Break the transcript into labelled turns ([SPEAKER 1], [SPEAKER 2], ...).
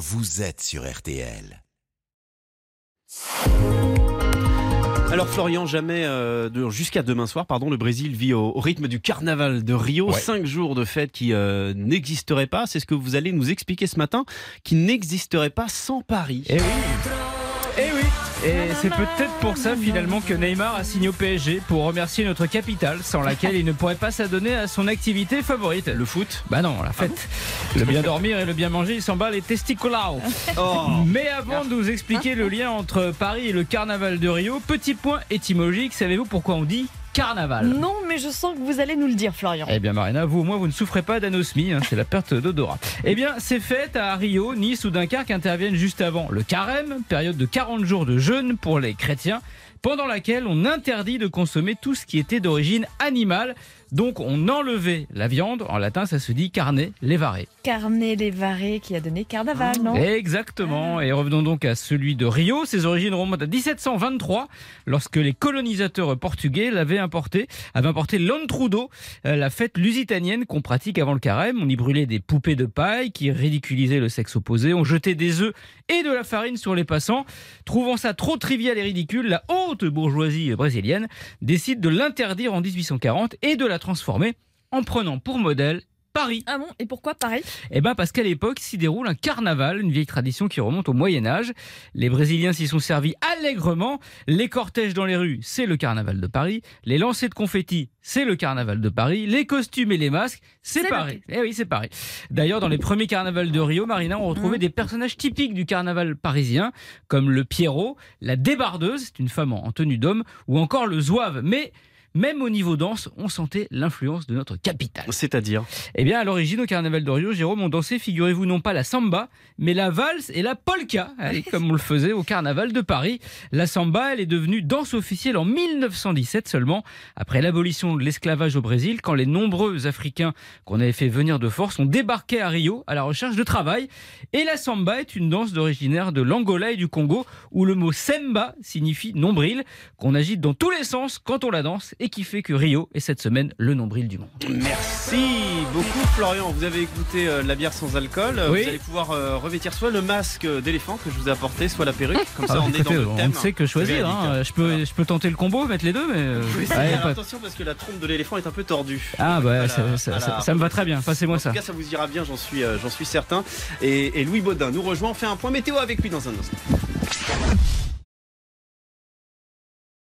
[SPEAKER 1] vous êtes sur RTL.
[SPEAKER 2] Alors Florian, jamais euh, de- jusqu'à demain soir, pardon, le Brésil vit au, au rythme du carnaval de Rio,
[SPEAKER 3] Ouais.
[SPEAKER 2] cinq jours de fête qui euh, n'existeraient pas. C'est ce que vous allez nous expliquer ce matin, qui n'existerait pas sans Paris.
[SPEAKER 3] Eh oui. Eh oui. Et c'est peut-être pour ça finalement que Neymar a signé au PSG pour remercier notre capitale, sans laquelle il ne pourrait pas s'adonner à son activité favorite.
[SPEAKER 2] Le foot?
[SPEAKER 3] Bah non, la fête. Le bien dormir et le bien manger, il s'en bat les testicolao.
[SPEAKER 2] Oh
[SPEAKER 3] Mais avant de nous expliquer le lien entre Paris et le carnaval de Rio, petit point étymologique, savez-vous pourquoi on dit carnaval
[SPEAKER 4] Non, mais je sens que vous allez nous le dire, Florian.
[SPEAKER 3] Eh bien Marina, vous au moins vous ne souffrez pas d'anosmie, hein, c'est la perte d'odorat. Eh bien ces fêtes à Rio, Nice ou Dunkerque interviennent juste avant le carême, période de 40 jours de jeûne pour les chrétiens, pendant laquelle on interdit de consommer tout ce qui était d'origine animale. Donc on enlevait la viande, en latin ça se dit carne levare.
[SPEAKER 4] Carnet Lévaré qui a donné carnaval, non
[SPEAKER 3] Exactement. Et revenons donc à celui de Rio. Ses origines remontent à 1723, lorsque les colonisateurs portugais l'avaient importé, avaient importé l'Ontrudo, euh, la fête lusitanienne qu'on pratique avant le carême. On y brûlait des poupées de paille qui ridiculisaient le sexe opposé. On jetait des œufs et de la farine sur les passants. Trouvant ça trop trivial et ridicule, la haute bourgeoisie brésilienne décide de l'interdire en 1840 et de la transformer en prenant pour modèle Paris.
[SPEAKER 4] Ah bon Et pourquoi pareil
[SPEAKER 3] Eh ben parce qu'à l'époque s'y déroule un carnaval, une vieille tradition qui remonte au Moyen Âge. Les Brésiliens s'y sont servis allègrement. Les cortèges dans les rues, c'est le carnaval de Paris. Les lancers de confettis, c'est le carnaval de Paris. Les costumes et les masques, c'est Paris. Eh oui, c'est Paris. D'ailleurs, dans les premiers carnavals de Rio, Marina, on retrouvait des personnages typiques du carnaval parisien, comme le Pierrot, la débardeuse, c'est une femme en tenue d'homme, ou encore le zouave. Mais même au niveau danse, on sentait l'influence de notre capitale.
[SPEAKER 2] C'est-à-dire
[SPEAKER 3] Eh bien, à l'origine, au carnaval de Rio, Jérôme, on dansait, figurez-vous, non pas la samba, mais la valse et la polka, Allez, comme on le faisait au carnaval de Paris. La samba, elle est devenue danse officielle en 1917 seulement, après l'abolition de l'esclavage au Brésil, quand les nombreux Africains qu'on avait fait venir de force ont débarqué à Rio à la recherche de travail. Et la samba est une danse originaire de l'Angola et du Congo, où le mot semba signifie nombril, qu'on agite dans tous les sens quand on la danse, et qui fait que Rio est cette semaine le nombril du monde.
[SPEAKER 2] Merci beaucoup Florian. Vous avez écouté euh, la bière sans alcool. Euh,
[SPEAKER 3] Oui.
[SPEAKER 2] Vous allez pouvoir euh, revêtir soit le masque d'éléphant que je vous ai apporté, soit la perruque. Comme ça,
[SPEAKER 3] Ah,
[SPEAKER 2] on est dans le
[SPEAKER 3] on
[SPEAKER 2] thème.
[SPEAKER 3] ne sait que choisir. hein. Je, peux,
[SPEAKER 2] Voilà.
[SPEAKER 3] je peux tenter le combo, mettre les deux, mais. euh,
[SPEAKER 2] Oui, bien.
[SPEAKER 3] pas-
[SPEAKER 2] Attention parce que la trompe de l'éléphant est un peu tordue.
[SPEAKER 3] Ah, bah,
[SPEAKER 2] Voilà,
[SPEAKER 3] ça, ça-
[SPEAKER 2] voilà.
[SPEAKER 3] ça- ça me va très bien. Passez-moi
[SPEAKER 2] En
[SPEAKER 3] ça.
[SPEAKER 2] tout cas, ça vous ira bien, j'en suis, euh, j'en suis certain. Et, et Louis Baudin nous rejoint. On fait un point météo avec lui dans un instant.